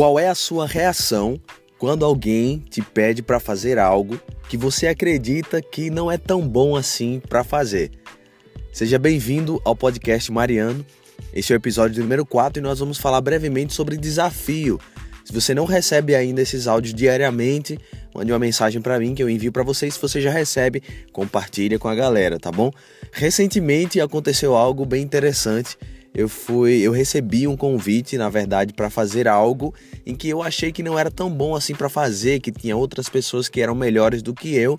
Qual é a sua reação quando alguém te pede para fazer algo que você acredita que não é tão bom assim para fazer? Seja bem-vindo ao podcast Mariano. Esse é o episódio número 4 e nós vamos falar brevemente sobre desafio. Se você não recebe ainda esses áudios diariamente, mande uma mensagem para mim que eu envio para você. Se você já recebe, compartilha com a galera, tá bom? Recentemente aconteceu algo bem interessante eu fui, eu recebi um convite, na verdade, para fazer algo em que eu achei que não era tão bom assim para fazer, que tinha outras pessoas que eram melhores do que eu,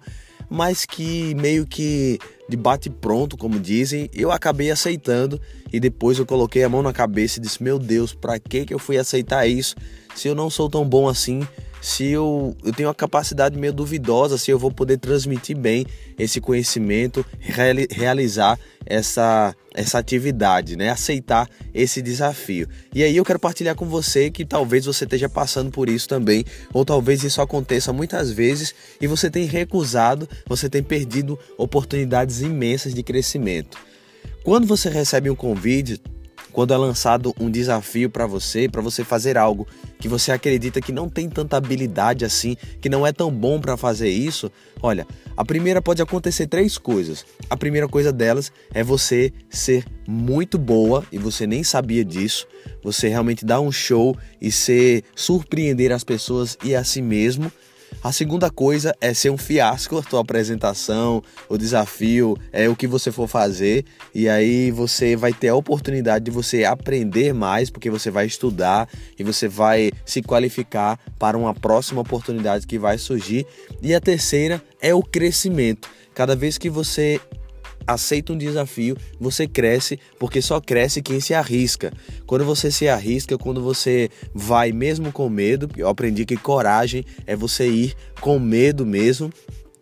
mas que meio que de bate pronto, como dizem, eu acabei aceitando e depois eu coloquei a mão na cabeça e disse: "Meu Deus, para que que eu fui aceitar isso se eu não sou tão bom assim?" Se eu, eu tenho uma capacidade meio duvidosa se eu vou poder transmitir bem esse conhecimento, reali realizar essa, essa atividade, né? aceitar esse desafio. E aí eu quero partilhar com você que talvez você esteja passando por isso também, ou talvez isso aconteça muitas vezes e você tem recusado, você tem perdido oportunidades imensas de crescimento. Quando você recebe um convite, quando é lançado um desafio para você, para você fazer algo que você acredita que não tem tanta habilidade assim, que não é tão bom para fazer isso, olha, a primeira pode acontecer três coisas. A primeira coisa delas é você ser muito boa e você nem sabia disso. Você realmente dar um show e ser surpreender as pessoas e a si mesmo a segunda coisa é ser um fiasco a tua apresentação, o desafio, é o que você for fazer e aí você vai ter a oportunidade de você aprender mais porque você vai estudar e você vai se qualificar para uma próxima oportunidade que vai surgir. E a terceira é o crescimento. Cada vez que você aceita um desafio, você cresce, porque só cresce quem se arrisca. Quando você se arrisca, quando você vai mesmo com medo, eu aprendi que coragem é você ir com medo mesmo.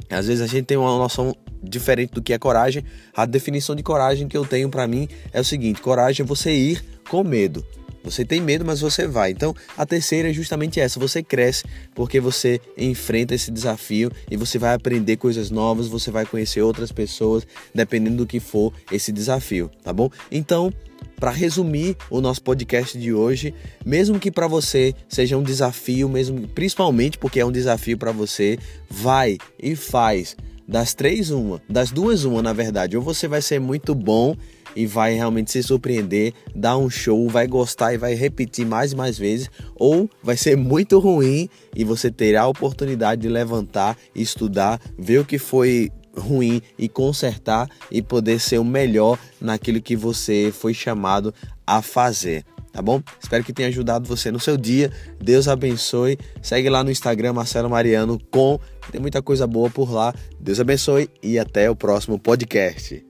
Às vezes a gente tem uma noção diferente do que é coragem. A definição de coragem que eu tenho para mim é o seguinte: coragem é você ir com medo. Você tem medo, mas você vai. Então, a terceira é justamente essa: você cresce porque você enfrenta esse desafio e você vai aprender coisas novas, você vai conhecer outras pessoas, dependendo do que for esse desafio, tá bom? Então, para resumir o nosso podcast de hoje, mesmo que para você seja um desafio, mesmo principalmente porque é um desafio para você, vai e faz das três uma, das duas uma na verdade. Ou você vai ser muito bom e vai realmente se surpreender, dar um show, vai gostar e vai repetir mais e mais vezes, ou vai ser muito ruim e você terá a oportunidade de levantar, estudar, ver o que foi ruim e consertar e poder ser o melhor naquilo que você foi chamado a fazer. Tá bom? Espero que tenha ajudado você no seu dia. Deus abençoe. Segue lá no Instagram Marcelo Mariano com tem muita coisa boa por lá. Deus abençoe e até o próximo podcast.